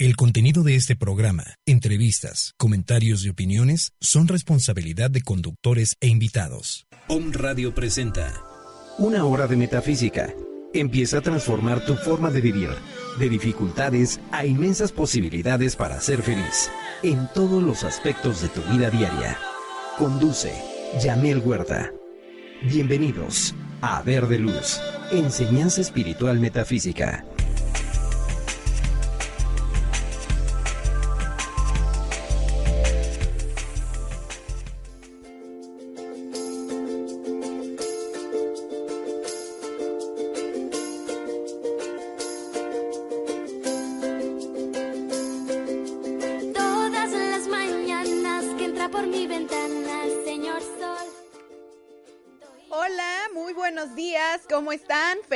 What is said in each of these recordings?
El contenido de este programa, entrevistas, comentarios y opiniones son responsabilidad de conductores e invitados. Om Radio presenta Una hora de metafísica. Empieza a transformar tu forma de vivir, de dificultades a inmensas posibilidades para ser feliz, en todos los aspectos de tu vida diaria. Conduce Yamel Huerta. Bienvenidos a Verde Luz, Enseñanza Espiritual Metafísica.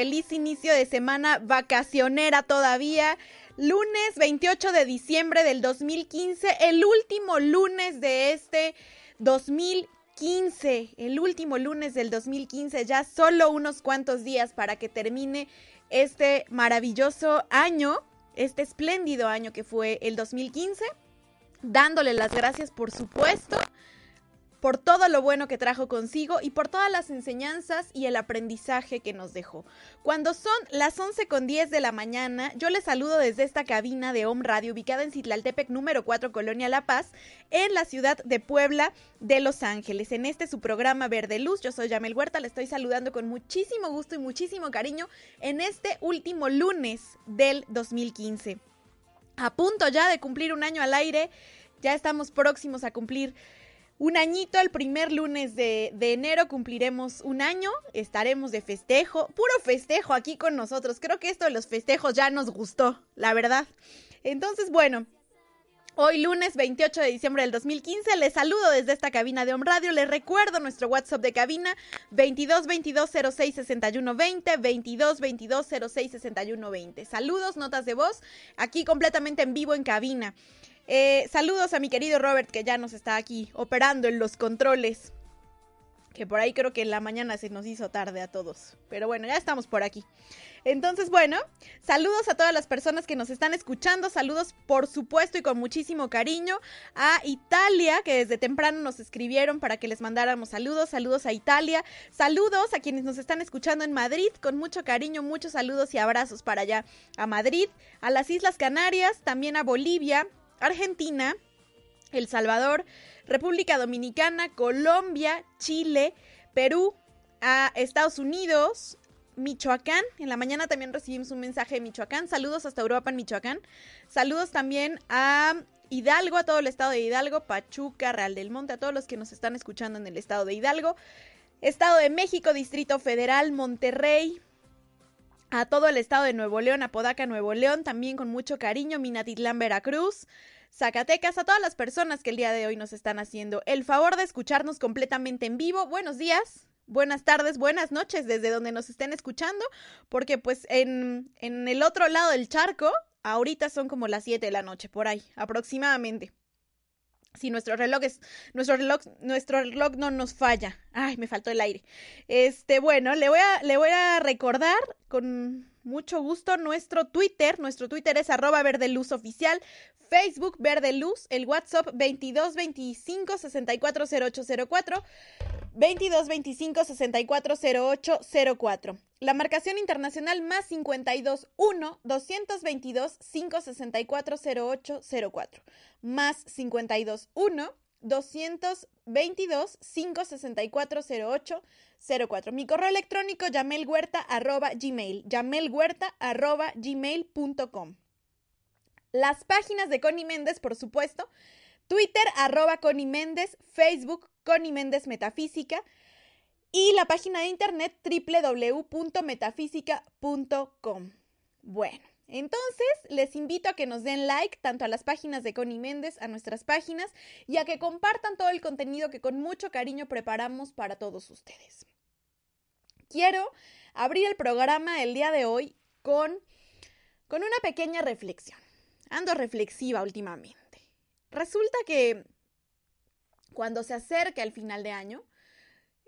Feliz inicio de semana vacacionera todavía. Lunes 28 de diciembre del 2015, el último lunes de este 2015, el último lunes del 2015, ya solo unos cuantos días para que termine este maravilloso año, este espléndido año que fue el 2015 dándole las gracias, por supuesto, por todo lo bueno que trajo consigo y por todas las enseñanzas y el aprendizaje que nos dejó. Cuando son las 11 con 10 de la mañana, yo les saludo desde esta cabina de Home Radio ubicada en Citlaltepec número 4, Colonia La Paz, en la ciudad de Puebla de Los Ángeles. En este su programa Verde Luz, yo soy Yamel Huerta, le estoy saludando con muchísimo gusto y muchísimo cariño en este último lunes del 2015 a punto ya de cumplir un año al aire. Ya estamos próximos a cumplir un añito. El primer lunes de, enero cumpliremos un año. Estaremos de festejo. Puro festejo aquí con nosotros. Creo que esto de los festejos ya nos gustó, la verdad. Entonces, bueno. Hoy lunes 28 de diciembre del 2015 les saludo desde esta cabina de Home Radio. Les recuerdo nuestro WhatsApp de cabina 22 22 06 61 20 22 22 06 61 20. Saludos, notas de voz aquí completamente en vivo en cabina. Eh, saludos a mi querido Robert que ya nos está aquí operando en los controles. Que por ahí creo que en la mañana se nos hizo tarde a todos. Pero bueno, ya estamos por aquí. Entonces, bueno, saludos a todas las personas que nos están escuchando. Saludos, por supuesto, y con muchísimo cariño a Italia, que desde temprano nos escribieron para que les mandáramos saludos. Saludos a Italia. Saludos a quienes nos están escuchando en Madrid. Con mucho cariño, muchos saludos y abrazos para allá. A Madrid, a las Islas Canarias, también a Bolivia, Argentina, El Salvador, República Dominicana, Colombia, Chile, Perú, a Estados Unidos, Michoacán. En la mañana también recibimos un mensaje de Michoacán. Saludos hasta Europa en Michoacán. Saludos también a Hidalgo, a todo el estado de Hidalgo, Pachuca, Real del Monte, a todos los que nos están escuchando en el estado de Hidalgo. Estado de México, Distrito Federal, Monterrey, a todo el estado de Nuevo León, Apodaca, Nuevo León, también con mucho cariño, Minatitlán, Veracruz, Zacatecas, a todas las personas que el día de hoy nos están haciendo el favor de escucharnos completamente en vivo. Buenos días, buenas tardes, buenas noches desde donde nos estén escuchando, porque pues en, en el otro lado del charco, ahorita son como las 7 de la noche, por ahí, aproximadamente. Si nuestro reloj es, nuestro reloj, nuestro reloj no nos falla. Ay, me faltó el aire. Este, bueno, le voy a, le voy a recordar con mucho gusto nuestro Twitter. Nuestro Twitter es arroba verdeluz oficial. Facebook Verde Luz, el WhatsApp 2225 640804. 2225 640804. La marcación internacional más 521 222 564 0804. Más 521 222 564 0804. Mi correo electrónico yamelhuerta arroba gmail. yamelhuerta arroba gmail.com. Las páginas de Connie Méndez, por supuesto. Twitter, arroba Connie Méndez, Facebook, Connie Méndez Metafísica y la página de internet www.metafísica.com. Bueno, entonces les invito a que nos den like tanto a las páginas de Connie Méndez, a nuestras páginas y a que compartan todo el contenido que con mucho cariño preparamos para todos ustedes. Quiero abrir el programa el día de hoy con, con una pequeña reflexión. Ando reflexiva últimamente. Resulta que cuando se acerca el final de año,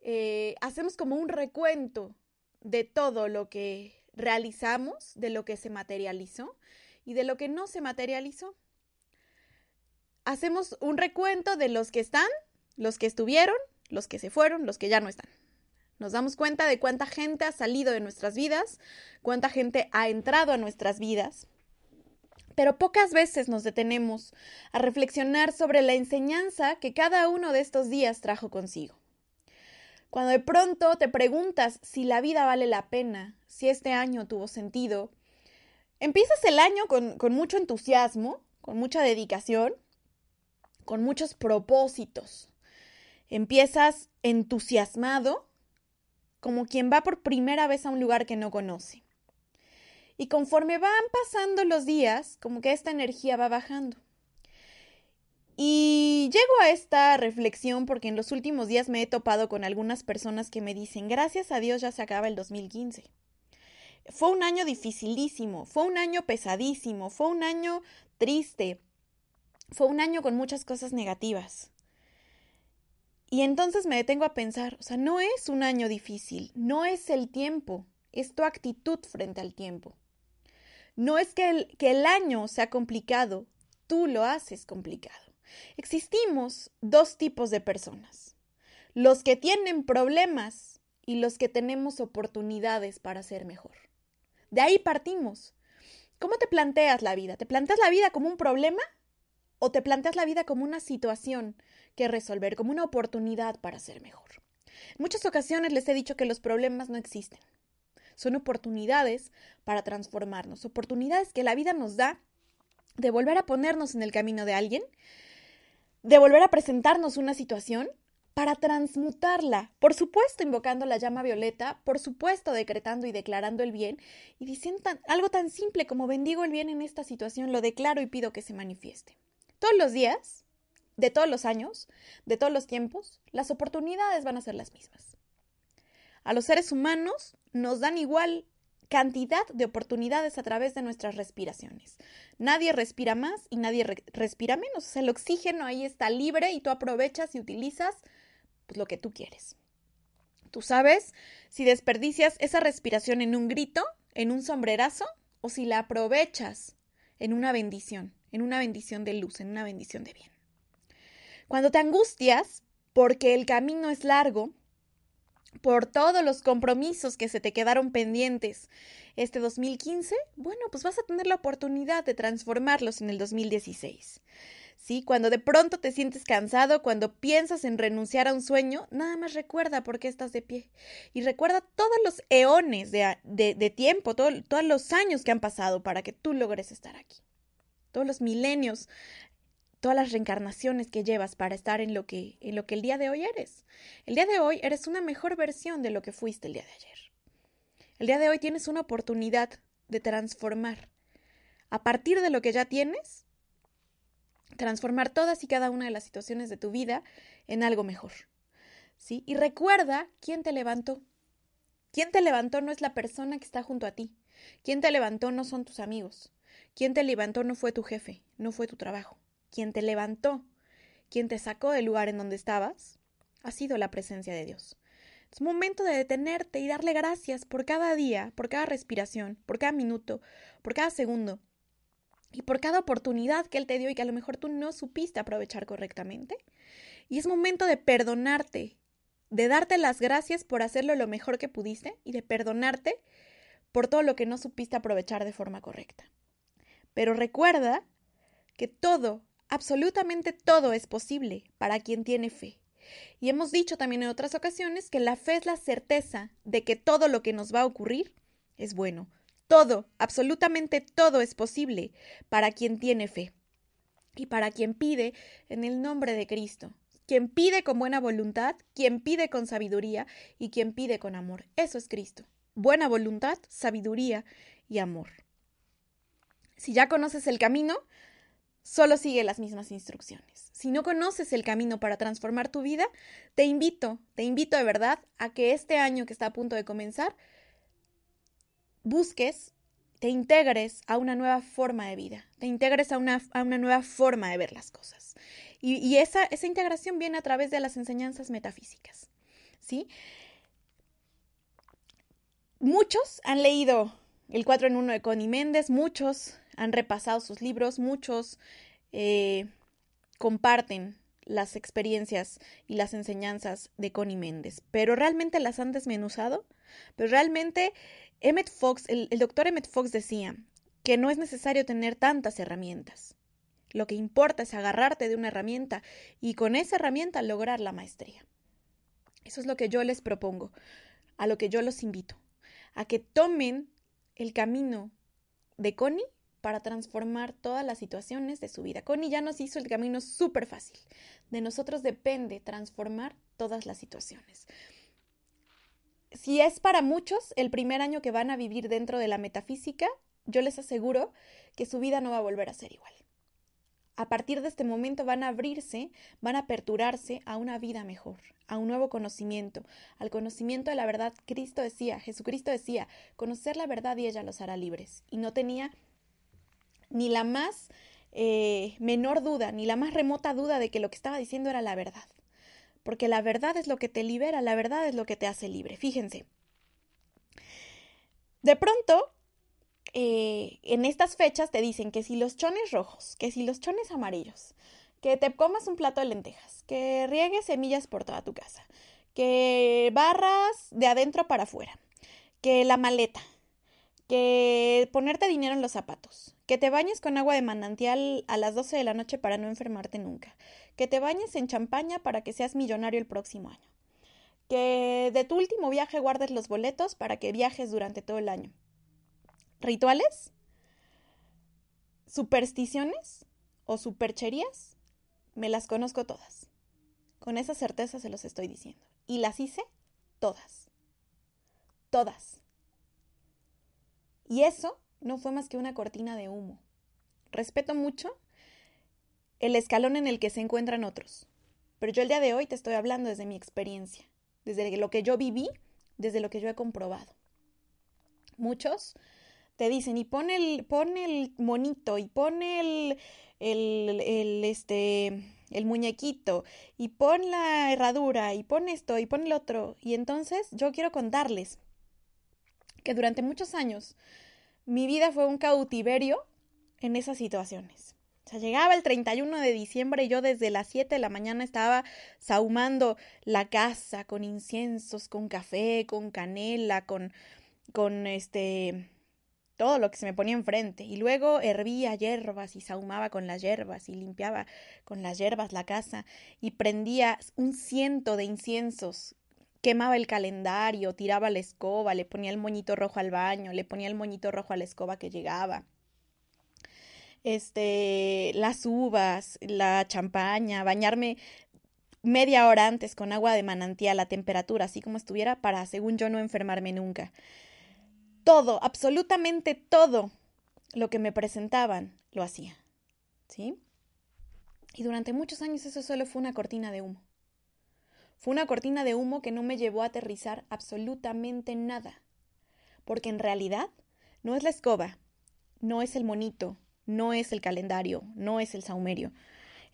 eh, hacemos como un recuento de todo lo que realizamos, de lo que se materializó y de lo que no se materializó. Hacemos un recuento de los que están, los que estuvieron, los que se fueron, los que ya no están. Nos damos cuenta de cuánta gente ha salido de nuestras vidas, cuánta gente ha entrado a nuestras vidas, pero pocas veces nos detenemos a reflexionar sobre la enseñanza que cada uno de estos días trajo consigo. Cuando de pronto te preguntas si la vida vale la pena, si este año tuvo sentido, empiezas el año con, con mucho entusiasmo, con mucha dedicación, con muchos propósitos. Empiezas entusiasmado, como quien va por primera vez a un lugar que no conoce. Y conforme van pasando los días, como que esta energía va bajando. Y llego a esta reflexión porque en los últimos días me he topado con algunas personas que me dicen, gracias a Dios ya se acaba el 2015. Fue un año dificilísimo, fue un año pesadísimo, fue un año triste, fue un año con muchas cosas negativas. Y entonces me detengo a pensar, o sea, no es un año difícil, no es el tiempo, es tu actitud frente al tiempo. No es que el, que el año sea complicado, tú lo haces complicado. Existimos dos tipos de personas. Los que tienen problemas y los que tenemos oportunidades para ser mejor. De ahí partimos. ¿Cómo te planteas la vida? ¿Te planteas la vida como un problema o te planteas la vida como una situación que resolver, como una oportunidad para ser mejor? En muchas ocasiones les he dicho que los problemas no existen. Son oportunidades para transformarnos, oportunidades que la vida nos da de volver a ponernos en el camino de alguien de volver a presentarnos una situación para transmutarla, por supuesto invocando la llama violeta, por supuesto decretando y declarando el bien, y diciendo algo tan simple como bendigo el bien en esta situación, lo declaro y pido que se manifieste. Todos los días, de todos los años, de todos los tiempos, las oportunidades van a ser las mismas. A los seres humanos nos dan igual cantidad de oportunidades a través de nuestras respiraciones. Nadie respira más y nadie respira menos. el oxígeno ahí está libre y tú aprovechas y utilizas pues, lo que tú quieres. Tú sabes si desperdicias esa respiración en un grito, en un sombrerazo, o si la aprovechas en una bendición, en una bendición de luz, en una bendición de bien. Cuando te angustias porque el camino es largo, por todos los compromisos que se te quedaron pendientes este 2015, bueno, pues vas a tener la oportunidad de transformarlos en el 2016. ¿Sí? Cuando de pronto te sientes cansado, cuando piensas en renunciar a un sueño, nada más recuerda por qué estás de pie. Y recuerda todos los eones de, de, tiempo, todos los años que han pasado para que tú logres estar aquí. Todos los milenios todas las reencarnaciones que llevas para estar en lo que en lo que el día de hoy eres. El día de hoy eres una mejor versión de lo que fuiste el día de ayer. El día de hoy tienes una oportunidad de transformar a partir de lo que ya tienes transformar todas y cada una de las situaciones de tu vida en algo mejor. ¿Sí? Y recuerda quién te levantó. Quién te levantó no es la persona que está junto a ti. Quién te levantó no son tus amigos. Quién te levantó no fue tu jefe, no fue tu trabajo quien te levantó, quien te sacó del lugar en donde estabas, ha sido la presencia de Dios. Es momento de detenerte y darle gracias por cada día, por cada respiración, por cada minuto, por cada segundo y por cada oportunidad que Él te dio y que a lo mejor tú no supiste aprovechar correctamente. Y es momento de perdonarte, de darte las gracias por hacerlo lo mejor que pudiste y de perdonarte por todo lo que no supiste aprovechar de forma correcta. Pero recuerda que todo Absolutamente todo es posible para quien tiene fe. Y hemos dicho también en otras ocasiones que la fe es la certeza de que todo lo que nos va a ocurrir es bueno. Todo, absolutamente todo es posible para quien tiene fe. Y para quien pide en el nombre de Cristo. Quien pide con buena voluntad, quien pide con sabiduría y quien pide con amor. Eso es Cristo. Buena voluntad, sabiduría y amor. Si ya conoces el camino, solo sigue las mismas instrucciones. Si no conoces el camino para transformar tu vida, te invito, te invito de verdad a que este año que está a punto de comenzar, busques, te integres a una nueva forma de vida, te integres a una, nueva forma de ver las cosas. Y, esa, esa integración viene a través de las enseñanzas metafísicas. ¿sí? Muchos han leído el 4 en 1 de Connie Méndez, muchos han repasado sus libros, muchos eh, comparten las experiencias y las enseñanzas de Connie Méndez, pero realmente las han desmenuzado, pero realmente Emmett Fox, el, el doctor Emmett Fox decía que no es necesario tener tantas herramientas. Lo que importa es agarrarte de una herramienta y con esa herramienta lograr la maestría. Eso es lo que yo les propongo, a lo que yo los invito, a que tomen el camino de Connie para transformar todas las situaciones de su vida. Connie ya nos hizo el camino súper fácil. De nosotros depende transformar todas las situaciones. Si es para muchos el primer año que van a vivir dentro de la metafísica, yo les aseguro que su vida no va a volver a ser igual. A partir de este momento van a abrirse, van a aperturarse a una vida mejor, a un nuevo conocimiento, al conocimiento de la verdad. Cristo decía, Jesucristo decía, conocer la verdad y ella los hará libres. Y no tenía ni la más eh, menor duda, ni la más remota duda de que lo que estaba diciendo era la verdad. Porque la verdad es lo que te libera, la verdad es lo que te hace libre. Fíjense. De pronto, eh, en estas fechas te dicen que si los chones rojos, que si los chones amarillos, que te comas un plato de lentejas, que riegues semillas por toda tu casa, que barras de adentro para afuera, que la maleta, que ponerte dinero en los zapatos, que te bañes con agua de manantial a las 12 de la noche para no enfermarte nunca, que te bañes en champaña para que seas millonario el próximo año, que de tu último viaje guardes los boletos para que viajes durante todo el año, rituales, supersticiones o supercherías, me las conozco todas. Con esa certeza se los estoy diciendo. Y las hice todas. Todas. Y eso no fue más que una cortina de humo. Respeto mucho el escalón en el que se encuentran otros. Pero yo el día de hoy te estoy hablando desde mi experiencia, desde lo que yo viví, desde lo que yo he comprobado. Muchos te dicen, y pon el, pon el monito, y pon el, el, el, este, el muñequito, y pon la herradura, y pon esto, y pon el otro. Y entonces yo quiero contarles que durante muchos años mi vida fue un cautiverio en esas situaciones. O sea, llegaba el 31 de diciembre y yo desde las 7 de la mañana estaba sahumando la casa con inciensos, con café, con canela, con, con este, todo lo que se me ponía enfrente. Y luego hervía hierbas y sahumaba con las hierbas y limpiaba con las hierbas la casa y prendía un ciento de inciensos. Quemaba el calendario, tiraba la escoba, le ponía el moñito rojo al baño, le ponía el moñito rojo a la escoba que llegaba. Este, las uvas, la champaña, bañarme media hora antes con agua de manantial a temperatura, así como estuviera, para, según yo, no enfermarme nunca todo, absolutamente todo lo que me presentaban, lo hacía. ¿Sí? Y durante muchos años eso solo fue una cortina de humo. Fue una cortina de humo que no me llevó a aterrizar absolutamente nada. Porque en realidad no es la escoba, no es el monito, no es el calendario, no es el saumerio.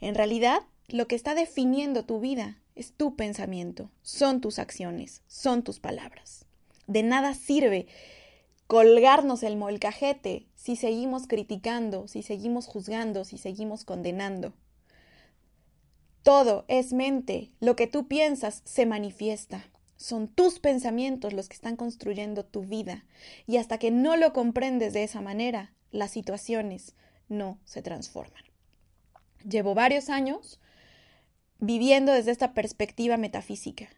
En realidad, lo que está definiendo tu vida es tu pensamiento, son tus acciones, son tus palabras. De nada sirve colgarnos el molcajete si seguimos criticando, si seguimos juzgando, si seguimos condenando. Todo es mente, lo que tú piensas se manifiesta. Son tus pensamientos los que están construyendo tu vida y hasta que no lo comprendes de esa manera, las situaciones no se transforman. Llevo varios años viviendo desde esta perspectiva metafísica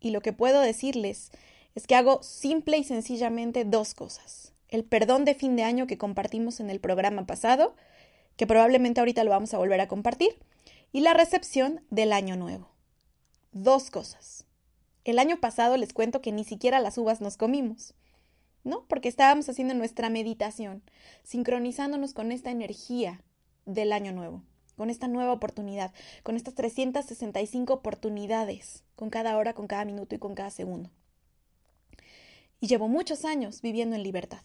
y lo que puedo decirles es que hago simple y sencillamente dos cosas. El perdón de fin de año que compartimos en el programa pasado, que probablemente ahorita lo vamos a volver a compartir, y la recepción del año nuevo. Dos cosas. El año pasado les cuento que ni siquiera las uvas nos comimos, ¿no? Porque estábamos haciendo nuestra meditación, sincronizándonos con esta energía del año nuevo, con esta nueva oportunidad, con estas 365 oportunidades, con cada hora, con cada minuto y con cada segundo y llevo muchos años viviendo en libertad.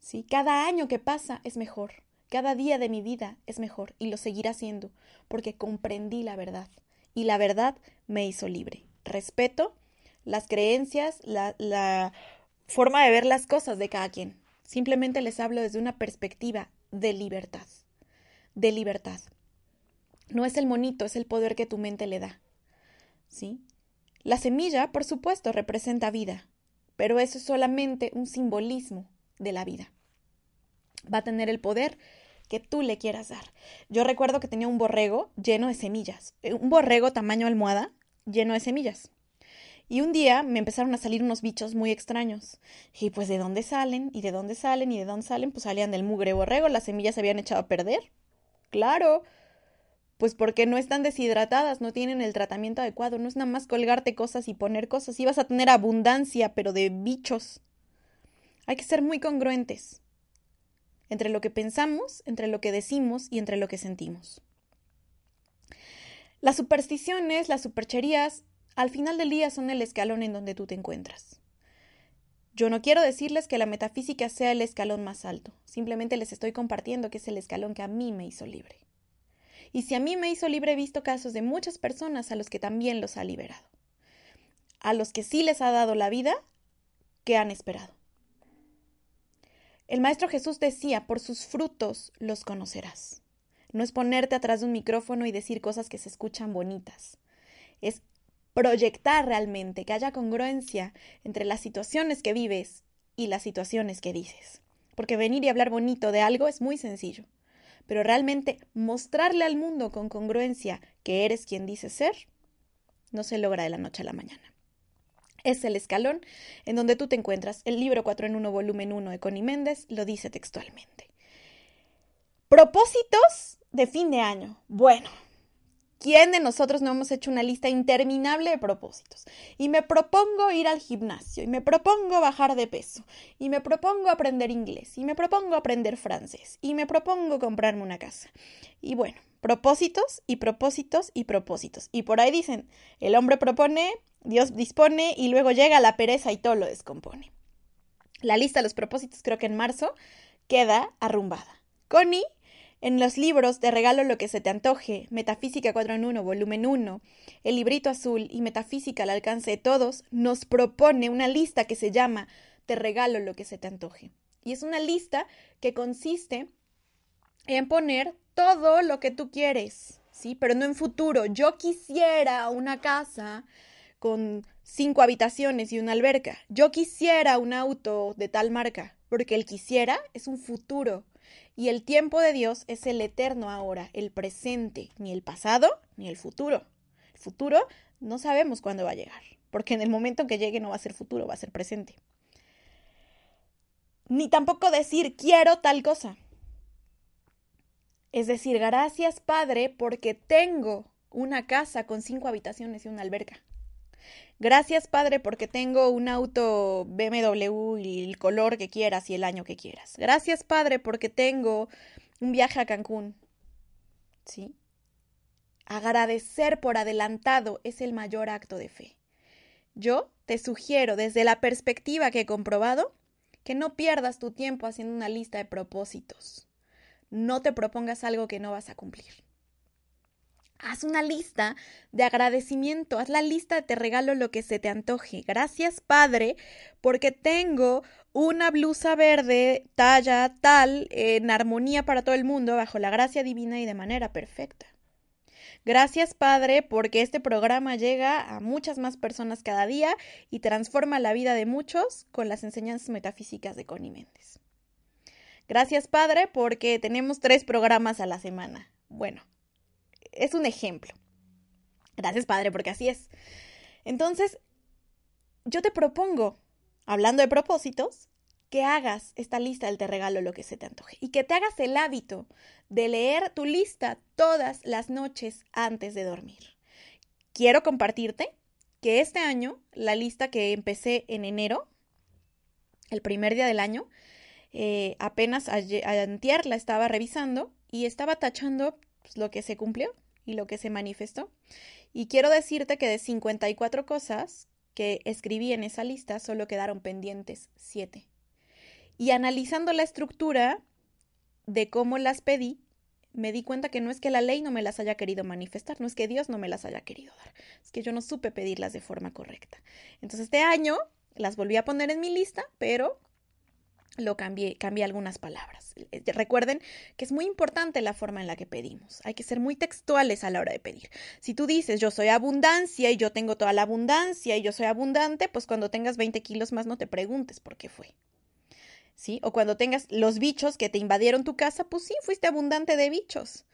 Sí, cada año que pasa es mejor, cada día de mi vida es mejor y lo seguirá siendo, porque comprendí la verdad y la verdad me hizo libre. Respeto las creencias, la, la forma de ver las cosas de cada quien. Simplemente les hablo desde una perspectiva de libertad. De libertad. No es el monito, es el poder que tu mente le da. ¿Sí? La semilla, por supuesto, representa vida, pero eso es solamente un simbolismo de la vida. Va a tener el poder que tú le quieras dar. Yo recuerdo que tenía un borrego lleno de semillas, eh, un borrego tamaño almohada lleno de semillas. Y un día me empezaron a salir unos bichos muy extraños. Y pues de dónde salen, y de dónde salen, y de dónde salen, pues salían del mugre borrego, las semillas se habían echado a perder. Claro, pues porque no están deshidratadas, no tienen el tratamiento adecuado, no es nada más colgarte cosas y poner cosas, y vas a tener abundancia, pero de bichos. Hay que ser muy congruentes entre lo que pensamos, entre lo que decimos y entre lo que sentimos. Las supersticiones, las supercherías, al final del día son el escalón en donde tú te encuentras. Yo no quiero decirles que la metafísica sea el escalón más alto, simplemente les estoy compartiendo que es el escalón que a mí me hizo libre. Y si a mí me hizo libre, he visto casos de muchas personas a los que también los ha liberado. A los que sí les ha dado la vida que han esperado. El Maestro Jesús decía, por sus frutos los conocerás. No es ponerte atrás de un micrófono y decir cosas que se escuchan bonitas. Es proyectar realmente, que haya congruencia entre las situaciones que vives y las situaciones que dices. Porque venir y hablar bonito de algo es muy sencillo pero realmente mostrarle al mundo con congruencia que eres quien dices ser, no se logra de la noche a la mañana. Es el escalón en donde tú te encuentras. El libro 4 en 1, volumen 1 de Connie Méndez lo dice textualmente. Propósitos de fin de año. Bueno, ¿Quién de nosotros no hemos hecho una lista interminable de propósitos? Y me propongo ir al gimnasio, y me propongo bajar de peso, y me propongo aprender inglés, y me propongo aprender francés, y me propongo comprarme una casa. Y bueno, propósitos y propósitos y propósitos. Y por ahí dicen, el hombre propone, Dios dispone, y luego llega la pereza y todo lo descompone. La lista de los propósitos creo que en marzo queda arrumbada. Connie en los libros Te regalo lo que se te antoje, Metafísica 4 en 1, volumen 1, El librito azul y Metafísica al alcance de todos, nos propone una lista que se llama Te regalo lo que se te antoje. Y es una lista que consiste en poner todo lo que tú quieres, ¿sí? Pero no en futuro. Yo quisiera una casa con cinco habitaciones y una alberca. Yo quisiera un auto de tal marca, porque el quisiera es un futuro. Y el tiempo de Dios es el eterno ahora, el presente, ni el pasado ni el futuro. El futuro no sabemos cuándo va a llegar, porque en el momento en que llegue no va a ser futuro, va a ser presente. Ni tampoco decir quiero tal cosa. Es decir, gracias Padre porque tengo una casa con cinco habitaciones y una alberca. Gracias, Padre, porque tengo un auto BMW y el color que quieras y el año que quieras. Gracias, Padre, porque tengo un viaje a Cancún. ¿Sí? Agradecer por adelantado es el mayor acto de fe. Yo te sugiero, desde la perspectiva que he comprobado, que no pierdas tu tiempo haciendo una lista de propósitos. No te propongas algo que no vas a cumplir. Haz una lista de agradecimiento, haz la lista te regalo lo que se te antoje. Gracias, Padre, porque tengo una blusa verde talla tal en armonía para todo el mundo, bajo la gracia divina y de manera perfecta. Gracias, Padre, porque este programa llega a muchas más personas cada día y transforma la vida de muchos con las enseñanzas metafísicas de Connie Méndez. Gracias, Padre, porque tenemos tres programas a la semana. Bueno, es un ejemplo. Gracias, Padre, porque así es. Entonces, yo te propongo, hablando de propósitos, que hagas esta lista del te regalo lo que se te antoje y que te hagas el hábito de leer tu lista todas las noches antes de dormir. Quiero compartirte que este año, la lista que empecé en enero, el primer día del año, eh, apenas ayer, la estaba revisando y estaba tachando pues, lo que se cumplió y lo que se manifestó. Y quiero decirte que de 54 cosas que escribí en esa lista, solo quedaron pendientes 7. Y analizando la estructura de cómo las pedí, me di cuenta que no es que la ley no me las haya querido manifestar, no es que Dios no me las haya querido dar, es que yo no supe pedirlas de forma correcta. Entonces este año las volví a poner en mi lista, pero lo cambié, cambié algunas palabras. Eh, recuerden que es muy importante la forma en la que pedimos. Hay que ser muy textuales a la hora de pedir. Si tú dices yo soy abundancia y yo tengo toda la abundancia y yo soy abundante, pues cuando tengas 20 kilos más no te preguntes por qué fue. ¿Sí? O cuando tengas los bichos que te invadieron tu casa, pues sí, fuiste abundante de bichos.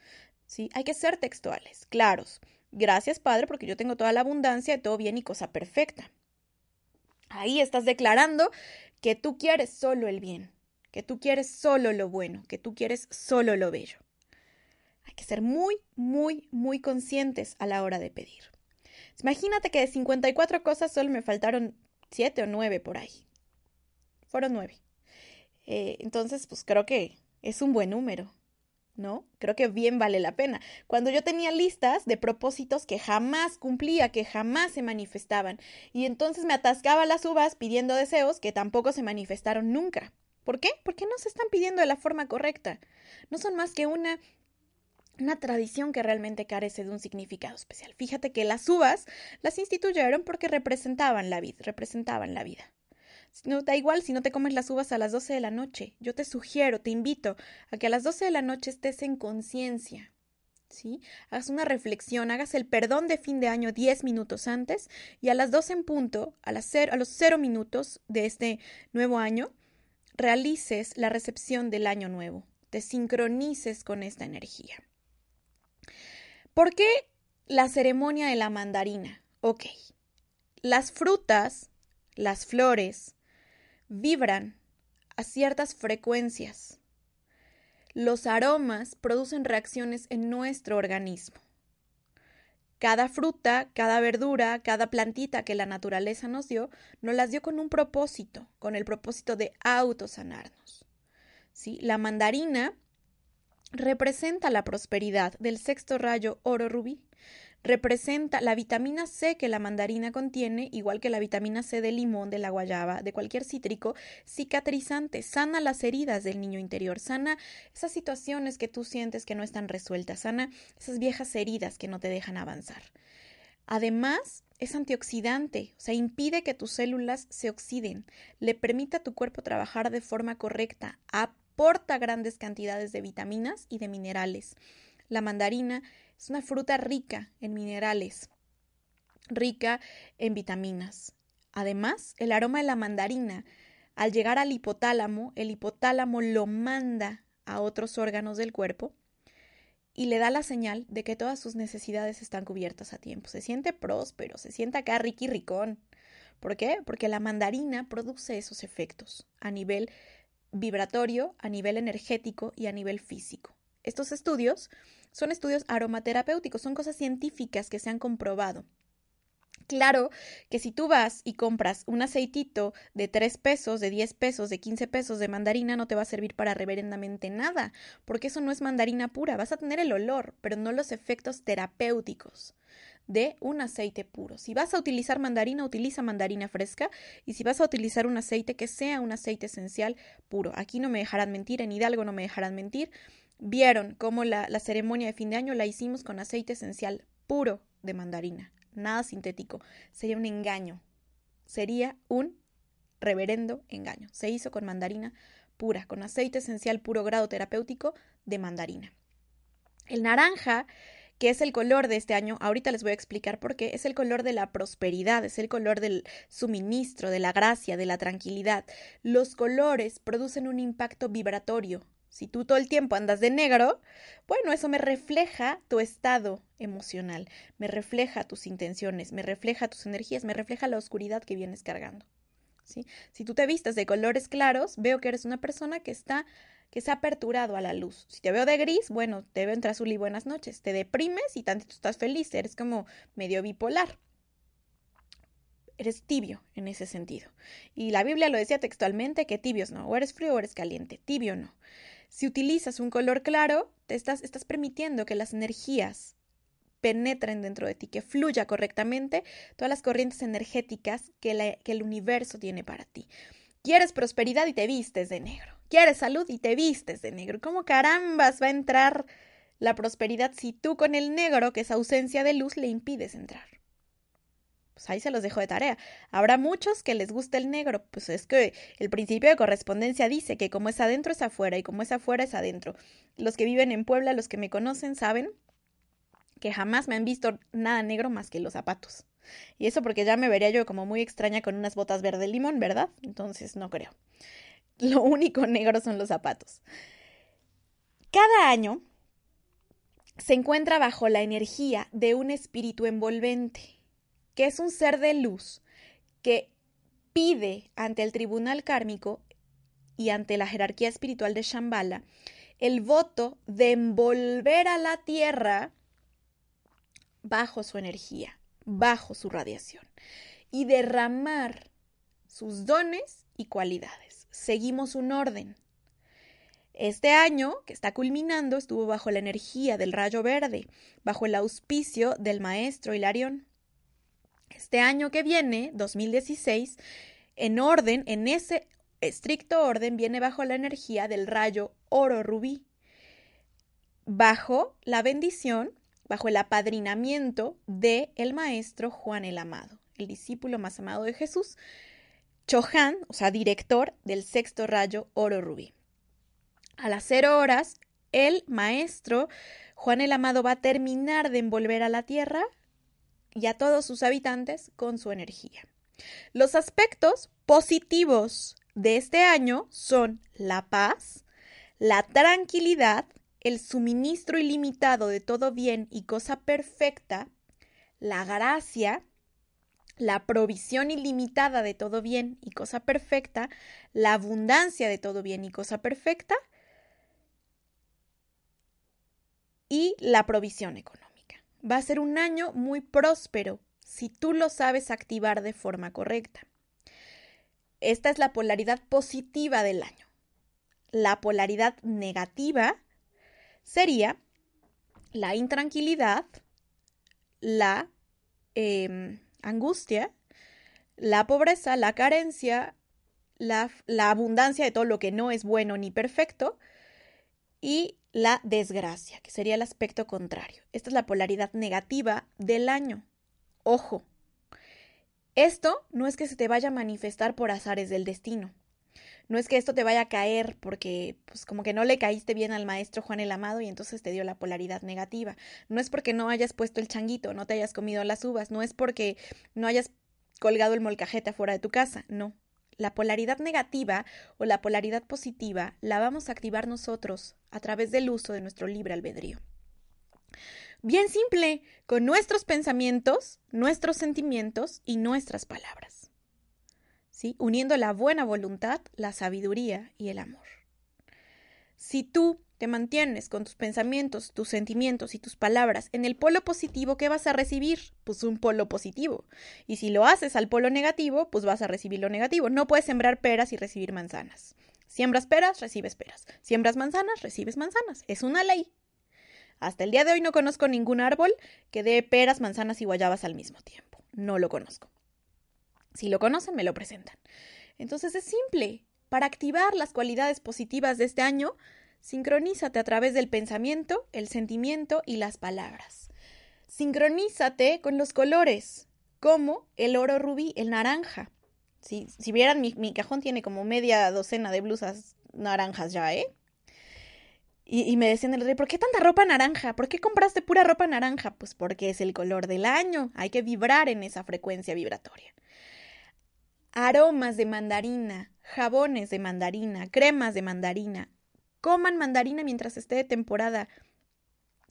¿Sí? Hay que ser textuales, claros. Gracias, Padre, porque yo tengo toda la abundancia, todo bien y cosa perfecta. Ahí estás declarando que tú quieres solo el bien, que tú quieres solo lo bueno, que tú quieres solo lo bello. Hay que ser muy, muy, muy conscientes a la hora de pedir. Imagínate que de 54 cosas solo me faltaron 7 o 9 por ahí. Fueron 9. Eh, entonces, pues creo que es un buen número. ¿No? Creo que bien vale la pena. Cuando yo tenía listas de propósitos que jamás cumplía, que jamás se manifestaban, y entonces me atascaba las uvas pidiendo deseos que tampoco se manifestaron nunca. ¿Por qué? Porque no se están pidiendo de la forma correcta. No son más que una una tradición que realmente carece de un significado especial. Fíjate que las uvas las instituyeron porque representaban la vida, representaban la vida. No, da igual si no te comes las uvas a las 12 de la noche. Yo te sugiero, te invito a que a las 12 de la noche estés en conciencia. ¿Sí? Hagas una reflexión, hagas el perdón de fin de año 10 minutos antes y a las 12 en punto, a, las a los 0 minutos de este nuevo año, realices la recepción del año nuevo. Te sincronices con esta energía. ¿Por qué la ceremonia de la mandarina? Ok. Las frutas, las flores, vibran a ciertas frecuencias. Los aromas producen reacciones en nuestro organismo. Cada fruta, cada verdura, cada plantita que la naturaleza nos dio, nos las dio con un propósito, con el propósito de autosanarnos. ¿Sí? La mandarina representa la prosperidad del sexto rayo oro rubí representa la vitamina C que la mandarina contiene, igual que la vitamina C del limón, de la guayaba, de cualquier cítrico, cicatrizante, sana las heridas del niño interior, sana esas situaciones que tú sientes que no están resueltas, sana esas viejas heridas que no te dejan avanzar. Además, es antioxidante, o sea, impide que tus células se oxiden, le permite a tu cuerpo trabajar de forma correcta, aporta grandes cantidades de vitaminas y de minerales. La mandarina es una fruta rica en minerales, rica en vitaminas. Además, el aroma de la mandarina, al llegar al hipotálamo, el hipotálamo lo manda a otros órganos del cuerpo y le da la señal de que todas sus necesidades están cubiertas a tiempo. Se siente próspero, se siente acá riqui ricón. ¿Por qué? Porque la mandarina produce esos efectos a nivel vibratorio, a nivel energético y a nivel físico. Estos estudios son estudios aromaterapéuticos, son cosas científicas que se han comprobado. Claro que si tú vas y compras un aceitito de 3 pesos, de 10 pesos, de 15 pesos de mandarina, no te va a servir para reverendamente nada, porque eso no es mandarina pura. Vas a tener el olor, pero no los efectos terapéuticos de un aceite puro. Si vas a utilizar mandarina, utiliza mandarina fresca y si vas a utilizar un aceite que sea un aceite esencial puro. Aquí no me dejarán mentir, en Hidalgo no me dejarán mentir vieron cómo la, ceremonia de fin de año la hicimos con aceite esencial puro de mandarina, nada sintético. Sería un engaño. Sería un reverendo engaño. Se hizo con mandarina pura, con aceite esencial puro grado terapéutico de mandarina. El naranja, que es el color de este año, ahorita les voy a explicar por qué, es el color de la prosperidad, es el color del suministro, de la gracia, de la tranquilidad. Los colores producen un impacto vibratorio si tú todo el tiempo andas de negro, bueno, eso me refleja tu estado emocional, me refleja tus intenciones, me refleja tus energías, me refleja la oscuridad que vienes cargando. Si tú te vistes de colores claros, veo que eres una persona que está que se ha aperturado a la luz. Si te veo de gris, bueno, te veo entre azul y buenas noches. Te deprimes y tanto estás feliz, eres como medio bipolar. Eres tibio en ese sentido. Y la Biblia lo decía textualmente que tibios no, o eres frío o eres caliente, tibio no. Si utilizas un color claro, te estás, permitiendo que las energías penetren dentro de ti, que fluya correctamente todas las corrientes energéticas que, que el universo tiene para ti. Quieres prosperidad y te vistes de negro. Quieres salud y te vistes de negro. ¿Cómo carambas va a entrar la prosperidad si tú con el negro, que es ausencia de luz, le impides entrar? Pues ahí se los dejo de tarea. Habrá muchos que les guste el negro, pues es que el principio de correspondencia dice que como es adentro es afuera y como es afuera es adentro. Los que viven en Puebla, los que me conocen, saben que jamás me han visto nada negro más que los zapatos. Y eso porque ya me vería yo como muy extraña con unas botas verde limón, ¿verdad? Entonces no creo. Lo único negro son los zapatos. Cada año se encuentra bajo la energía de un espíritu envolvente que es un ser de luz que pide ante el tribunal kármico y ante la jerarquía espiritual de Shambhala el voto de envolver a la tierra bajo su energía, bajo su radiación y derramar sus dones y cualidades. Seguimos un orden. Este año, que está culminando, estuvo bajo la energía del rayo verde, bajo el auspicio del maestro Hilarión. Este año que viene, 2016, en orden, en ese estricto orden, viene bajo la energía del rayo oro rubí, bajo la bendición, bajo el apadrinamiento de el maestro Juan el Amado, el discípulo más amado de Jesús, Chohan, o sea, director del sexto rayo oro rubí. A las cero horas, el maestro Juan el Amado va a terminar de envolver a la tierra y a todos sus habitantes con su energía. Los aspectos positivos de este año son la paz, la tranquilidad, el suministro ilimitado de todo bien y cosa perfecta, la gracia, la provisión ilimitada de todo bien y cosa perfecta, la abundancia de todo bien y cosa perfecta, y la provisión económica. Va a ser un año muy próspero si tú lo sabes activar de forma correcta. Esta es la polaridad positiva del año. La polaridad negativa sería la intranquilidad, la em, angustia, la pobreza, la carencia, la, la abundancia de todo lo que no es bueno ni perfecto y la desgracia, que sería el aspecto contrario. Esta es la polaridad negativa del año. Ojo, esto no es que se te vaya a manifestar por azares del destino. No es que esto te vaya a caer porque, pues, como que no le caíste bien al maestro Juan el Amado y entonces te dio la polaridad negativa. No es porque no hayas puesto el changuito, no te hayas comido las uvas, no es porque no hayas colgado el molcajete afuera de tu casa, no. La polaridad negativa o la polaridad positiva la vamos a activar nosotros a través del uso de nuestro libre albedrío. Bien simple, con nuestros pensamientos, nuestros sentimientos y nuestras palabras. ¿Sí? Uniendo la buena voluntad, la sabiduría y el amor. Si tú te mantienes con tus pensamientos, tus sentimientos y tus palabras en el polo positivo, ¿qué vas a recibir? Pues un polo positivo. Y si lo haces al polo negativo, pues vas a recibir lo negativo. No puedes sembrar peras y recibir manzanas. Siembras peras, recibes peras. Siembras manzanas, recibes manzanas. Es una ley. Hasta el día de hoy no conozco ningún árbol que dé peras, manzanas y guayabas al mismo tiempo. No lo conozco. Si lo conocen, me lo presentan. Entonces es simple. Para activar las cualidades positivas de este año, Sincronízate a través del pensamiento, el sentimiento y las palabras. Sincronízate con los colores, como el oro rubí, el naranja. Si, si vieran, mi, mi cajón tiene como media docena de blusas naranjas ya, ¿eh? Y, y, me decían el rey, ¿por qué tanta ropa naranja? ¿Por qué compraste pura ropa naranja? Pues porque es el color del año. Hay que vibrar en esa frecuencia vibratoria. Aromas de mandarina, jabones de mandarina, cremas de mandarina, coman mandarina mientras esté de temporada.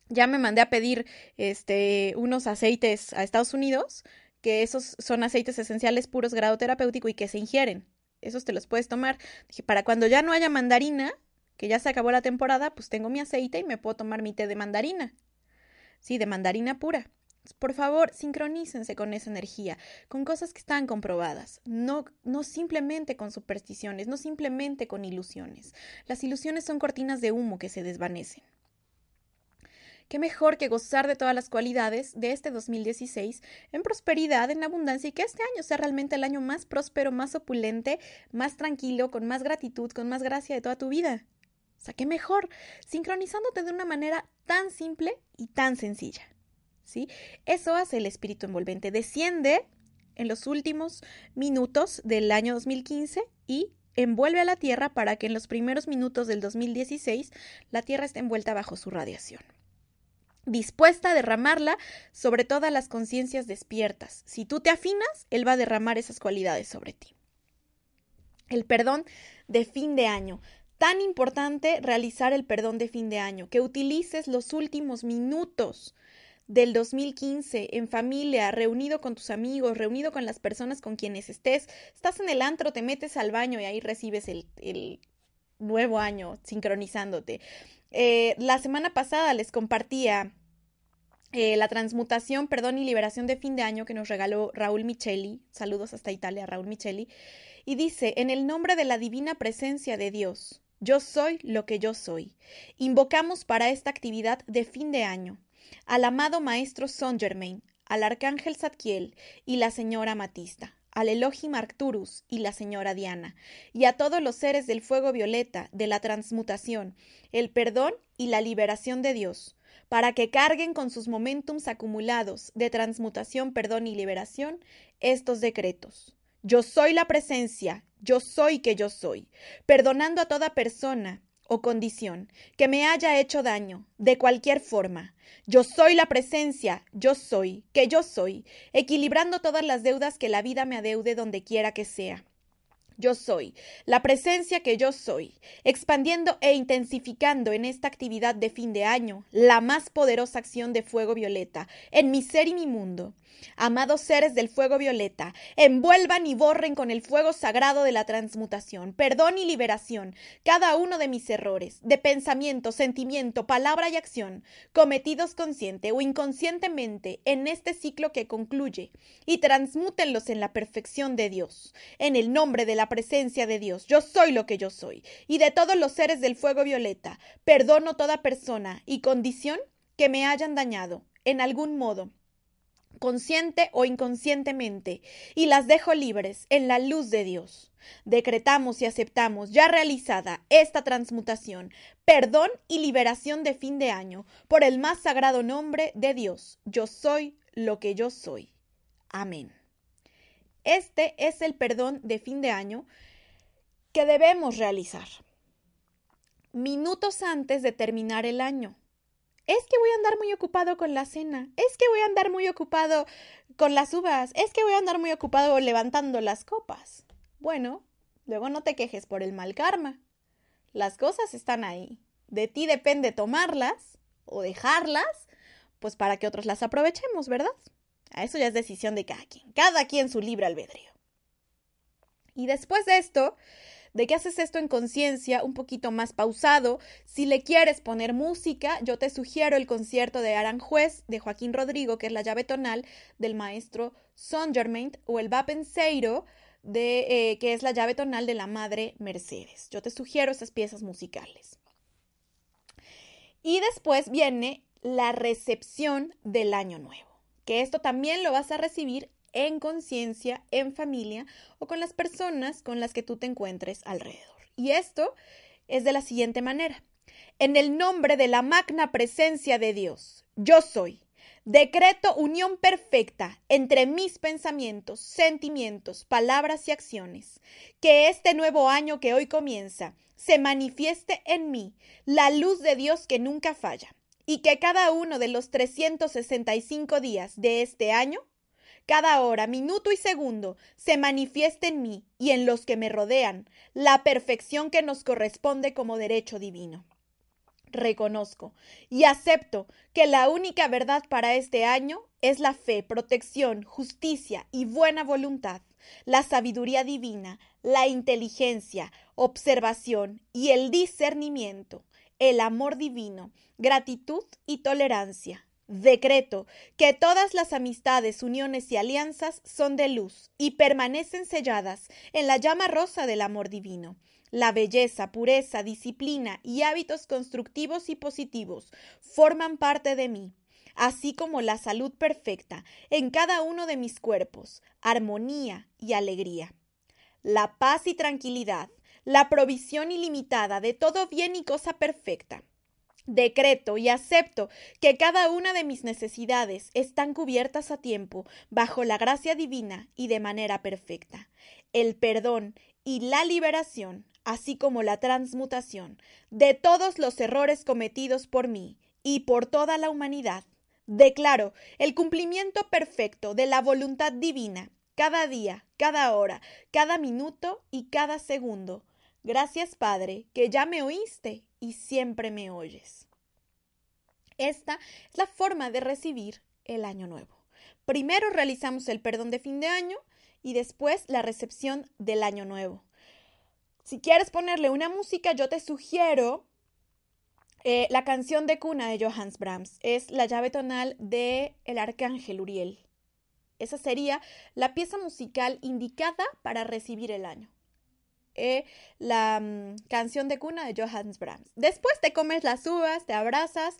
Ya me mandé a pedir este, unos aceites a Estados Unidos, que esos son aceites esenciales puros grado terapéutico y que se ingieren. Esos te los puedes tomar. Dije, para cuando ya no haya mandarina, que ya se acabó la temporada, pues tengo mi aceite y me puedo tomar mi té de mandarina. Sí, de mandarina pura. Por favor, sincronícense con esa energía, con cosas que están comprobadas, no, no simplemente con supersticiones, no simplemente con ilusiones. Las ilusiones son cortinas de humo que se desvanecen. Qué mejor que gozar de todas las cualidades de este 2016 en prosperidad, en abundancia y que este año sea realmente el año más próspero, más opulente, más tranquilo, con más gratitud, con más gracia de toda tu vida. O sea, qué mejor, sincronizándote de una manera tan simple y tan sencilla. ¿Sí? Eso hace el espíritu envolvente, desciende en los últimos minutos del año 2015 y envuelve a la Tierra para que en los primeros minutos del 2016 la Tierra esté envuelta bajo su radiación dispuesta a derramarla sobre todas las conciencias despiertas. Si tú te afinas, Él va a derramar esas cualidades sobre ti. El perdón de fin de año. Tan importante realizar el perdón de fin de año, que utilices los últimos minutos del 2015 en familia, reunido con tus amigos, reunido con las personas con quienes estés. Estás en el antro, te metes al baño y ahí recibes el, nuevo año sincronizándote. Eh, la semana pasada les compartía eh, la transmutación, perdón y liberación de fin de año que nos regaló Raúl Micheli. Saludos hasta Italia, Raúl Micheli. Y dice, en el nombre de la divina presencia de Dios, yo soy lo que yo soy. Invocamos para esta actividad de fin de año al amado maestro Saint Germain, al arcángel Zadkiel y la señora Matista al Elohim Arcturus y la señora Diana, y a todos los seres del fuego violeta, de la transmutación, el perdón y la liberación de Dios, para que carguen con sus momentums acumulados de transmutación, perdón y liberación estos decretos. Yo soy la presencia, yo soy que yo soy, perdonando a toda persona, o condición que me haya hecho daño, de cualquier forma. Yo soy la presencia, yo soy, que yo soy, equilibrando todas las deudas que la vida me adeude donde quiera que sea. Yo soy, la presencia que yo soy, expandiendo e intensificando en esta actividad de fin de año la más poderosa acción de fuego violeta en mi ser y mi mundo. Amados seres del fuego violeta, envuelvan y borren con el fuego sagrado de la transmutación, perdón y liberación, cada uno de mis errores, de pensamiento, sentimiento, palabra y acción, cometidos consciente o inconscientemente en este ciclo que concluye, y transmútenlos en la perfección de Dios, en el nombre de la presencia de Dios. Yo soy lo que yo soy. Y de todos los seres del fuego violeta, perdono toda persona y condición que me hayan dañado, en algún modo, consciente o inconscientemente, y las dejo libres en la luz de Dios. Decretamos y aceptamos ya realizada esta transmutación, perdón y liberación de fin de año, por el más sagrado nombre de Dios. Yo soy lo que yo soy. Amén. Este es el perdón de fin de año que debemos realizar minutos antes de terminar el año. Es que voy a andar muy ocupado con la cena, es que voy a andar muy ocupado con las uvas, es que voy a andar muy ocupado levantando las copas. Bueno, luego no te quejes por el mal karma. Las cosas están ahí. De ti depende tomarlas o dejarlas, pues para que otros las aprovechemos, ¿verdad? Eso ya es decisión de cada quien, cada quien su libre albedrío. Y después de esto, de que haces esto en conciencia, un poquito más pausado, si le quieres poner música, yo te sugiero el concierto de Aranjuez de Joaquín Rodrigo, que es la llave tonal del maestro Saint Germain, o el Vapenseiro, de, eh, que es la llave tonal de la Madre Mercedes. Yo te sugiero esas piezas musicales. Y después viene la recepción del año nuevo que esto también lo vas a recibir en conciencia, en familia o con las personas con las que tú te encuentres alrededor. Y esto es de la siguiente manera. En el nombre de la magna presencia de Dios, yo soy. Decreto unión perfecta entre mis pensamientos, sentimientos, palabras y acciones. Que este nuevo año que hoy comienza se manifieste en mí la luz de Dios que nunca falla y que cada uno de los 365 días de este año, cada hora, minuto y segundo, se manifieste en mí y en los que me rodean la perfección que nos corresponde como derecho divino. Reconozco y acepto que la única verdad para este año es la fe, protección, justicia y buena voluntad, la sabiduría divina, la inteligencia, observación y el discernimiento, el amor divino, gratitud y tolerancia. Decreto que todas las amistades, uniones y alianzas son de luz y permanecen selladas en la llama rosa del amor divino. La belleza, pureza, disciplina y hábitos constructivos y positivos forman parte de mí, así como la salud perfecta en cada uno de mis cuerpos, armonía y alegría. La paz y tranquilidad, la provisión ilimitada de todo bien y cosa perfecta, Decreto y acepto que cada una de mis necesidades están cubiertas a tiempo, bajo la gracia divina y de manera perfecta. El perdón y la liberación, así como la transmutación de todos los errores cometidos por mí y por toda la humanidad. Declaro el cumplimiento perfecto de la voluntad divina cada día, cada hora, cada minuto y cada segundo. Gracias, Padre, que ya me oíste y siempre me oyes. Esta es la forma de recibir el año nuevo. Primero realizamos el perdón de fin de año y después la recepción del año nuevo. Si quieres ponerle una música, yo te sugiero eh, la canción de cuna de Johannes Brahms. Es la llave tonal de El Arcángel Uriel. Esa sería la pieza musical indicada para recibir el año. Eh, la mm, canción de cuna de Johannes Brahms. Después te comes las uvas, te abrazas,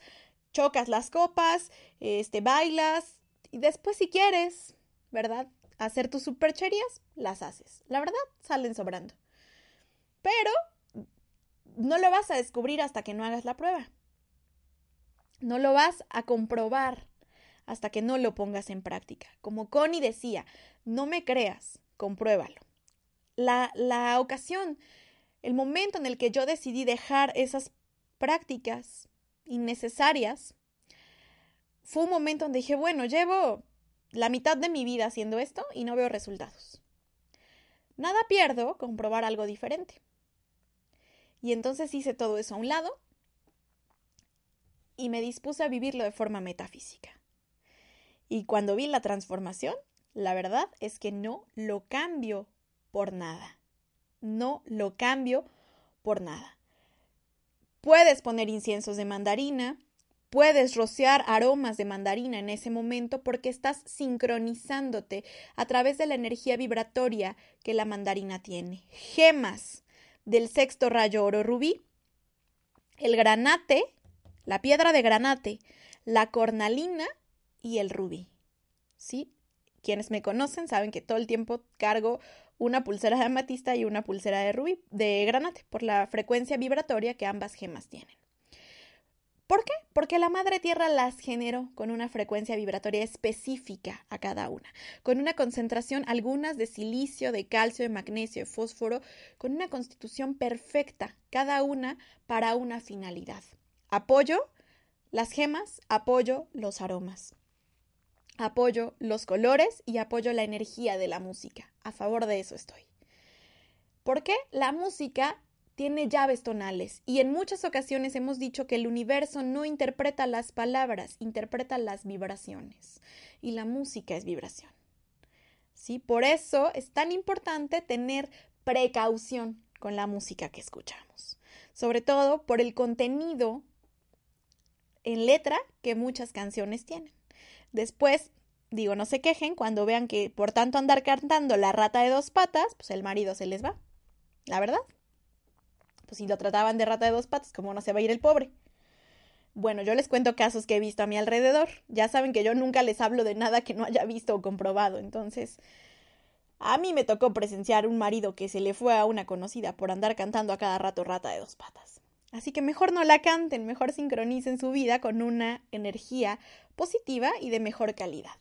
chocas las copas, este, bailas y después si quieres, ¿verdad? Hacer tus supercherías, las haces. La verdad, salen sobrando. Pero no lo vas a descubrir hasta que no hagas la prueba. No lo vas a comprobar hasta que no lo pongas en práctica. Como Connie decía, no me creas, compruébalo. La, la ocasión, el momento en el que yo decidí dejar esas prácticas innecesarias, fue un momento donde dije, bueno, llevo la mitad de mi vida haciendo esto y no veo resultados. Nada pierdo con probar algo diferente. Y entonces hice todo eso a un lado y me dispuse a vivirlo de forma metafísica. Y cuando vi la transformación, la verdad es que no lo cambio por nada. No lo cambio por nada. Puedes poner inciensos de mandarina, puedes rociar aromas de mandarina en ese momento porque estás sincronizándote a través de la energía vibratoria que la mandarina tiene. Gemas del sexto rayo oro rubí, el granate, la piedra de granate, la cornalina y el rubí. ¿Sí? Quienes me conocen saben que todo el tiempo cargo una pulsera de amatista y una pulsera de rubí, de granate, por la frecuencia vibratoria que ambas gemas tienen. ¿Por qué? Porque la madre tierra las generó con una frecuencia vibratoria específica a cada una, con una concentración algunas de silicio, de calcio, de magnesio, de fósforo, con una constitución perfecta, cada una para una finalidad. Apoyo las gemas, apoyo los aromas. Apoyo los colores y apoyo la energía de la música. A favor de eso estoy. ¿Por qué? La música tiene llaves tonales y en muchas ocasiones hemos dicho que el universo no interpreta las palabras, interpreta las vibraciones y la música es vibración. ¿Sí? Por eso es tan importante tener precaución con la música que escuchamos, sobre todo por el contenido en letra que muchas canciones tienen. Después, digo, no se quejen cuando vean que por tanto andar cantando la rata de dos patas, pues el marido se les va. La verdad pues si lo trataban de rata de dos patas, ¿cómo no se va a ir el pobre? Bueno, yo les cuento casos que he visto a mi alrededor. Ya saben que yo nunca les hablo de nada que no haya visto o comprobado. Entonces, a mí me tocó presenciar un marido que se le fue a una conocida por andar cantando a cada rato rata de dos patas. Así que mejor no la canten, mejor sincronicen su vida con una energía positiva y de mejor calidad.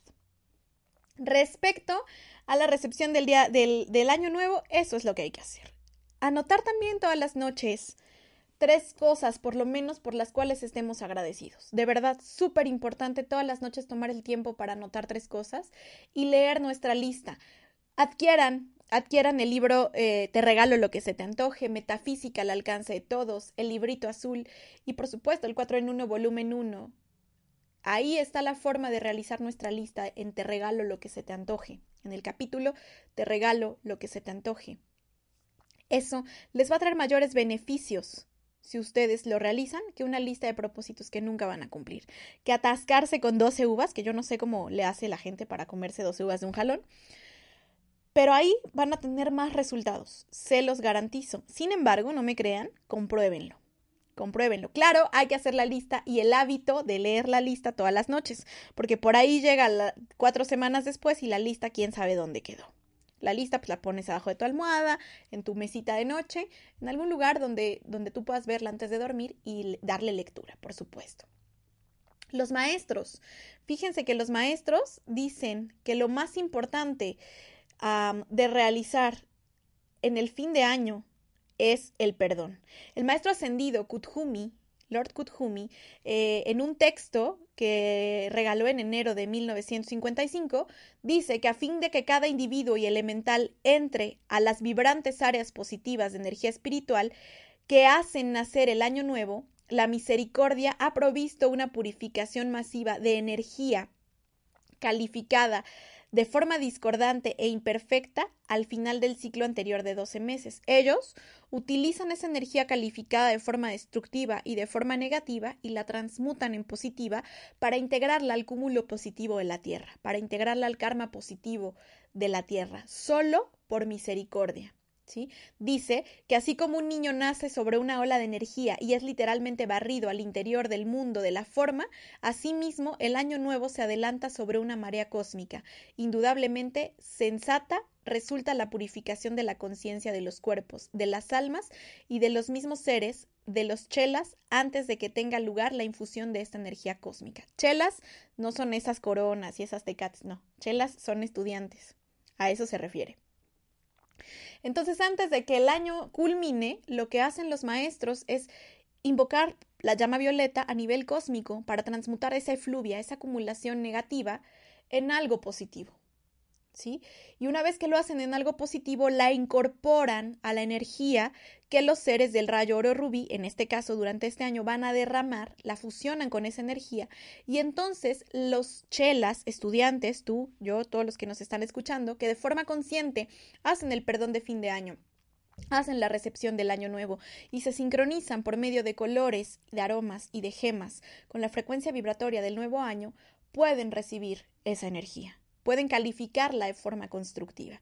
Respecto a la recepción del día del, año nuevo, eso es lo que hay que hacer. Anotar también todas las noches tres cosas, por lo menos, por las cuales estemos agradecidos. De verdad, súper importante todas las noches tomar el tiempo para anotar tres cosas y leer nuestra lista. Adquieran, adquieran el libro eh, Te regalo lo que se te antoje, Metafísica al alcance de todos, el librito azul y, por supuesto, el 4 en 1, volumen 1. Ahí está la forma de realizar nuestra lista en Te regalo lo que se te antoje. En el capítulo Te regalo lo que se te antoje. Eso les va a traer mayores beneficios si ustedes lo realizan que una lista de propósitos que nunca van a cumplir. Que atascarse con 12 uvas, que yo no sé cómo le hace la gente para comerse 12 uvas de un jalón. Pero ahí van a tener más resultados, se los garantizo. Sin embargo, no me crean, compruébenlo. Compruébenlo. Claro, hay que hacer la lista y el hábito de leer la lista todas las noches, porque por ahí llega cuatro semanas después y la lista quién sabe dónde quedó. La lista pues la pones abajo de tu almohada, en tu mesita de noche, en algún lugar donde, donde tú puedas verla antes de dormir y darle lectura, por supuesto. Los maestros. Fíjense que los maestros dicen que lo más importante de realizar en el fin de año es el perdón. El maestro ascendido Kuthumi, Lord Kuthumi, eh, en un texto que regaló en enero de 1955, dice que a fin de que cada individuo y elemental entre a las vibrantes áreas positivas de energía espiritual que hacen nacer el año nuevo, la misericordia ha provisto una purificación masiva de energía calificada de forma discordante e imperfecta al final del ciclo anterior de 12 meses. Ellos utilizan esa energía calificada de forma destructiva y de forma negativa y la transmutan en positiva para integrarla al cúmulo positivo de la Tierra, para integrarla al karma positivo de la Tierra, solo por misericordia. Dice que así como un niño nace sobre una ola de energía y es literalmente barrido al interior del mundo de la forma, asimismo el año nuevo se adelanta sobre una marea cósmica. Indudablemente sensata resulta la purificación de la conciencia de los cuerpos, de las almas y de los mismos seres, de los chelas, antes de que tenga lugar la infusión de esta energía cósmica. Chelas no son esas coronas y esas tecates, no. Chelas son estudiantes. A eso se refiere. Entonces, antes de que el año culmine, lo que hacen los maestros es invocar la llama violeta a nivel cósmico para transmutar esa efluvia, esa acumulación negativa, en algo positivo. Y una vez que lo hacen en algo positivo, la incorporan a la energía que los seres del rayo oro rubí, en este caso durante este año, van a derramar, la fusionan con esa energía. Y entonces los chelas, estudiantes, tú, yo, todos los que nos están escuchando, que de forma consciente hacen el perdón de fin de año, hacen la recepción del año nuevo y se sincronizan por medio de colores, de aromas y de gemas con la frecuencia vibratoria del nuevo año, pueden recibir esa energía pueden calificarla de forma constructiva.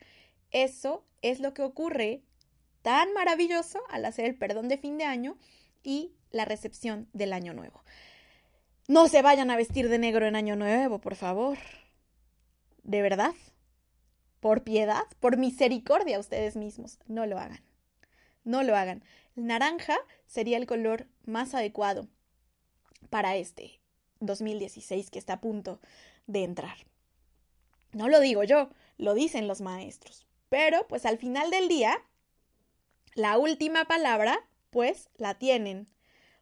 Eso es lo que ocurre tan maravilloso al hacer el perdón de fin de año y la recepción del año nuevo. No se vayan a vestir de negro en año nuevo, por favor. ¿De verdad? Por piedad, por misericordia ustedes mismos, no lo hagan. No lo hagan. El naranja sería el color más adecuado para este 2016 que está a punto de entrar. No lo digo yo, lo dicen los maestros. Pero, pues al final del día, la última palabra, pues la tienen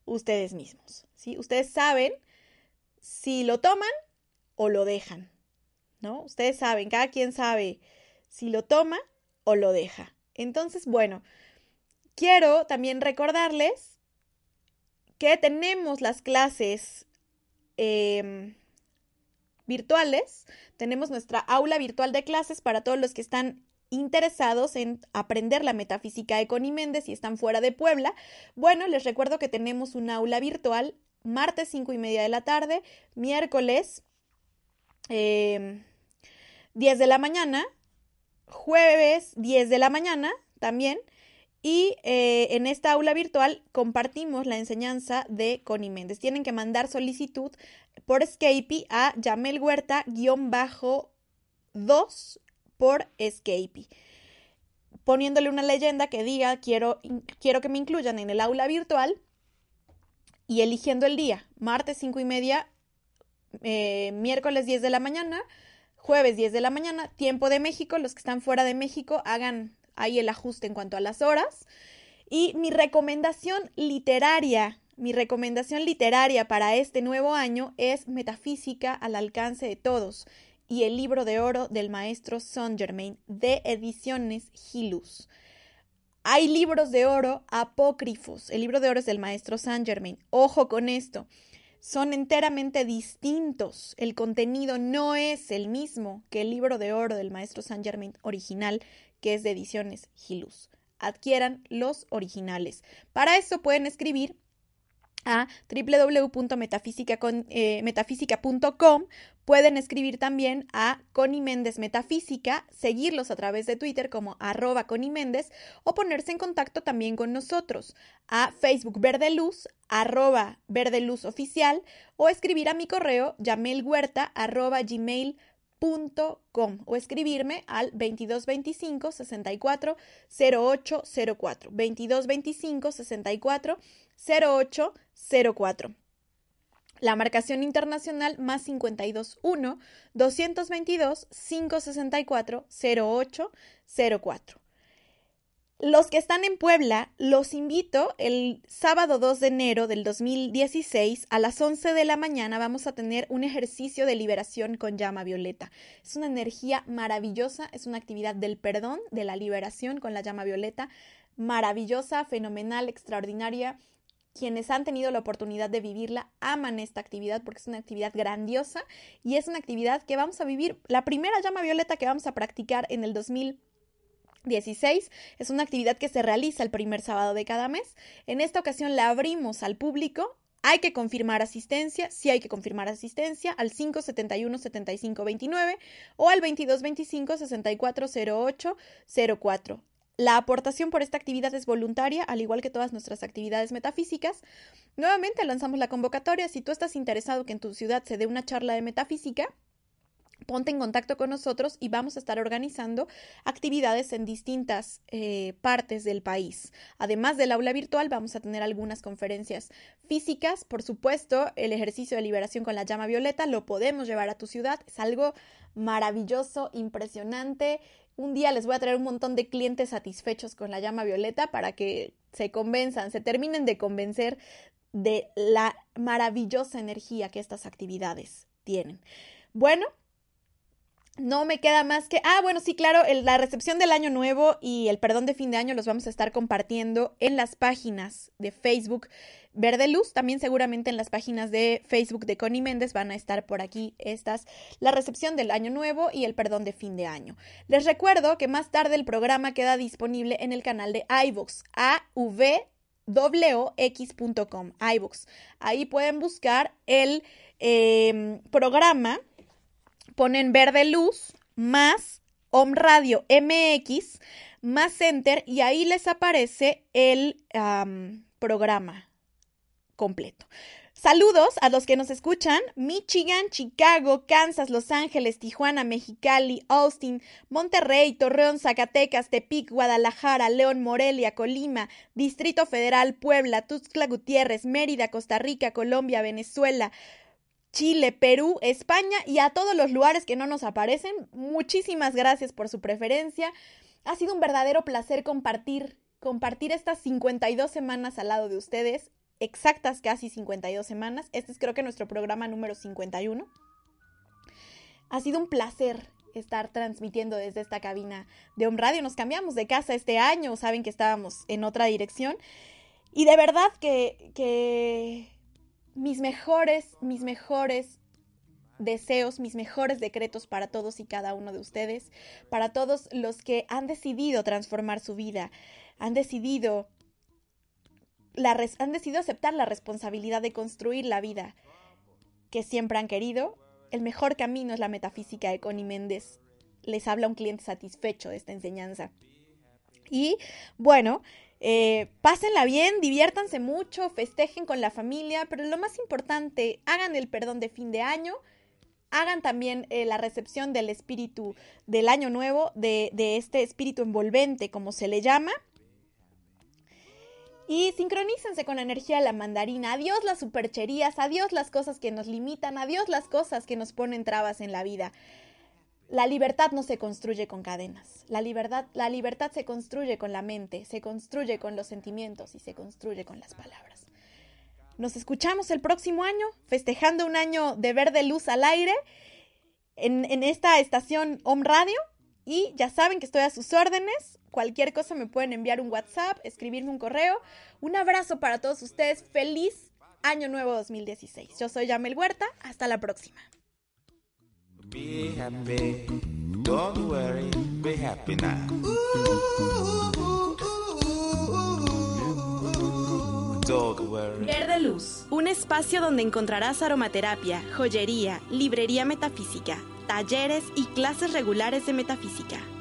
ustedes mismos. ¿sí? Ustedes saben si lo toman o lo dejan. ¿No? Ustedes saben, cada quien sabe si lo toma o lo deja. Entonces, bueno, quiero también recordarles que tenemos las clases em, virtuales. Tenemos nuestra aula virtual de clases para todos los que están interesados en aprender la metafísica de Connie Méndez y están fuera de Puebla. Bueno, les recuerdo que tenemos una aula virtual martes 5 y media de la tarde, miércoles 10 em, de la mañana, jueves 10 de la mañana también. Y eh, en esta aula virtual compartimos la enseñanza de Connie Méndez. Tienen que mandar solicitud por Skype a Yamel Huerta-2 por Skype, poniéndole una leyenda que diga quiero, quiero que me incluyan en el aula virtual y eligiendo el día, martes 5 y media, eh, miércoles 10 de la mañana, jueves 10 de la mañana, tiempo de México, los que están fuera de México hagan ahí el ajuste en cuanto a las horas. Y mi recomendación literaria mi recomendación literaria para este nuevo año es Metafísica al alcance de todos y el libro de oro del maestro Saint Germain de Ediciones Gilus. Hay libros de oro apócrifos. El libro de oro es del maestro Saint Germain. Ojo con esto. Son enteramente distintos. El contenido no es el mismo que el libro de oro del maestro Saint Germain original, que es de Ediciones Gilus. Adquieran los originales. Para eso pueden escribir a www.metafísica.com. Eh, Pueden escribir también a Connie Méndez Metafísica, seguirlos a través de Twitter como arroba Connie Méndez o ponerse en contacto también con nosotros a Facebook Verde Luz, arroba Verde Luz Oficial o escribir a mi correo yamelhuerta arroba gmail.com o escribirme al 2225 64 0804 2225 64 0804 la marcación internacional más 521 222 564 0804 los que están en Puebla, los invito el sábado 2 de enero del 2016 a las 11 de la mañana vamos a tener un ejercicio de liberación con llama violeta. Es una energía maravillosa, es una actividad del perdón, de la liberación con la llama violeta, maravillosa, fenomenal, extraordinaria. Quienes han tenido la oportunidad de vivirla aman esta actividad porque es una actividad grandiosa y es una actividad que vamos a vivir, la primera llama violeta que vamos a practicar en el 2016 16 es una actividad que se realiza el primer sábado de cada mes. En esta ocasión la abrimos al público. Hay que confirmar asistencia, sí hay que confirmar asistencia al 571-7529 o al 2225-640804. La aportación por esta actividad es voluntaria, al igual que todas nuestras actividades metafísicas. Nuevamente lanzamos la convocatoria. Si tú estás interesado que en tu ciudad se dé una charla de metafísica, ponte en contacto con nosotros y vamos a estar organizando actividades en distintas eh, partes del país. Además del aula virtual, vamos a tener algunas conferencias físicas. Por supuesto, el ejercicio de liberación con la llama violeta lo podemos llevar a tu ciudad. Es algo maravilloso, impresionante. Un día les voy a traer un montón de clientes satisfechos con la llama violeta para que se convenzan, se terminen de convencer de la maravillosa energía que estas actividades tienen. Bueno, no me queda más que, ah, bueno, sí, claro, la recepción del año nuevo y el perdón de fin de año los vamos a estar compartiendo en las páginas de Facebook Verde Luz, también seguramente en las páginas de Facebook de Connie Méndez van a estar por aquí estas, la recepción del año nuevo y el perdón de fin de año. Les recuerdo que más tarde el programa queda disponible en el canal de iVoox, avx.com, iVoox. Ahí pueden buscar el eh, programa ponen verde luz más Om Radio MX más Center y ahí les aparece el programa completo. Saludos a los que nos escuchan, Michigan, Chicago, Kansas, Los Ángeles, Tijuana, Mexicali, Austin, Monterrey, Torreón, Zacatecas, Tepic, Guadalajara, León, Morelia, Colima, Distrito Federal, Puebla, Tuxtla Gutiérrez, Mérida, Costa Rica, Colombia, Venezuela, Chile, Perú, España y a todos los lugares que no nos aparecen. Muchísimas gracias por su preferencia. Ha sido un verdadero placer compartir, compartir estas 52 semanas al lado de ustedes, exactas casi 52 semanas. Este es creo que nuestro programa número 51. Ha sido un placer estar transmitiendo desde esta cabina de Home Radio. Nos cambiamos de casa este año, saben que estábamos en otra dirección. Y de verdad que, que mis mejores, mis mejores deseos, mis mejores decretos para todos y cada uno de ustedes, para todos los que han decidido transformar su vida, han decidido, han decidido aceptar la responsabilidad de construir la vida que siempre han querido. El mejor camino es la metafísica de Connie Méndez. Les habla un cliente satisfecho de esta enseñanza. Y bueno, eh, pásenla bien, diviértanse mucho, festejen con la familia, pero lo más importante, hagan el perdón de fin de año, hagan también eh, la recepción del espíritu del año nuevo, de, de este espíritu envolvente, como se le llama. Y sincronícense con la energía de la mandarina. Adiós las supercherías, adiós las cosas que nos limitan, adiós las cosas que nos ponen trabas en la vida. La libertad no se construye con cadenas. La libertad, la libertad se construye con la mente, se construye con los sentimientos y se construye con las palabras. Nos escuchamos el próximo año, festejando un año de verde luz al aire en, en esta estación Home Radio. Y ya saben que estoy a sus órdenes. Cualquier cosa me pueden enviar un WhatsApp, escribirme un correo. Un abrazo para todos ustedes. Feliz Año Nuevo 2016. Yo soy Yamel Huerta. Hasta la próxima. Be happy. Don't worry. Be happy now. Verde Luz, un espacio donde encontrarás aromaterapia, joyería, librería metafísica, talleres y clases regulares de metafísica.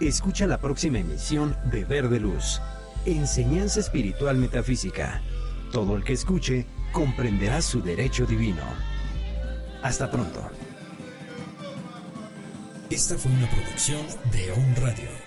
Escucha la próxima emisión de Verde Luz, Enseñanza Espiritual Metafísica. Todo el que escuche comprenderá su derecho divino. Hasta pronto. Esta fue una producción de On Radio.